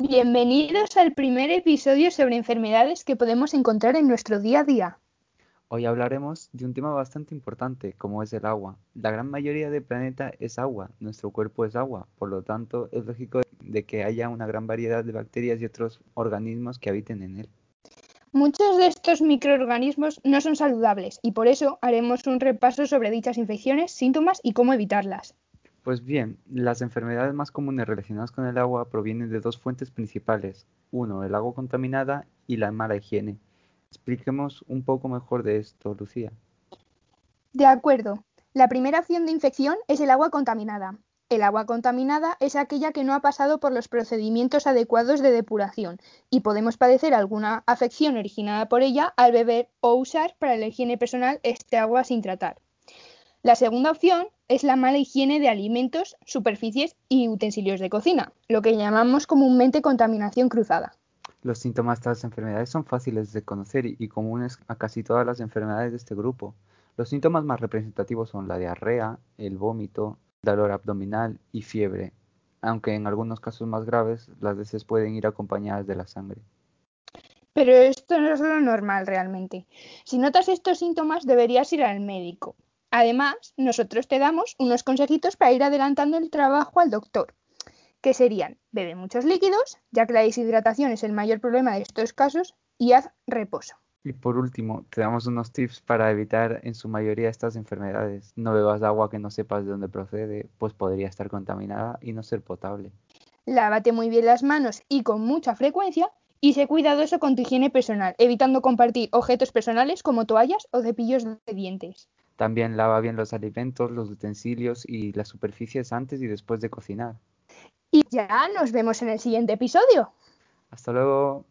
Bienvenidos al primer episodio sobre enfermedades que podemos encontrar en nuestro día a día. Hoy hablaremos de un tema bastante importante como es el agua. La gran mayoría del planeta es agua, nuestro cuerpo es agua, por lo tanto es lógico de que haya una gran variedad de bacterias y otros organismos que habiten en él. Muchos de estos microorganismos no son saludables y por eso haremos un repaso sobre dichas infecciones, síntomas y cómo evitarlas. Pues bien, las enfermedades más comunes relacionadas con el agua provienen de dos fuentes principales. Uno, el agua contaminada y la mala higiene. Expliquemos un poco mejor de esto, Lucía. De acuerdo. La primera opción de infección es el agua contaminada. El agua contaminada es aquella que no ha pasado por los procedimientos adecuados de depuración y podemos padecer alguna afección originada por ella al beber o usar para la higiene personal este agua sin tratar. La segunda opción es la mala higiene de alimentos, superficies y utensilios de cocina, lo que llamamos comúnmente contaminación cruzada. Los síntomas de estas enfermedades son fáciles de conocer y comunes a casi todas las enfermedades de este grupo. Los síntomas más representativos son la diarrea, el vómito, dolor abdominal y fiebre, aunque en algunos casos más graves las veces pueden ir acompañadas de la sangre. Pero esto no es lo normal realmente. Si notas estos síntomas deberías ir al médico, Además, nosotros te damos unos consejitos para ir adelantando el trabajo al doctor, que serían bebe muchos líquidos, ya que la deshidratación es el mayor problema de estos casos, y haz reposo. Y por último, te damos unos tips para evitar en su mayoría estas enfermedades. No bebas agua que no sepas de dónde procede, pues podría estar contaminada y no ser potable. Lávate muy bien las manos y con mucha frecuencia y sé cuidadoso con tu higiene personal, evitando compartir objetos personales como toallas o cepillos de dientes. También lava bien los alimentos, los utensilios y las superficies antes y después de cocinar. Y ya nos vemos en el siguiente episodio. Hasta luego.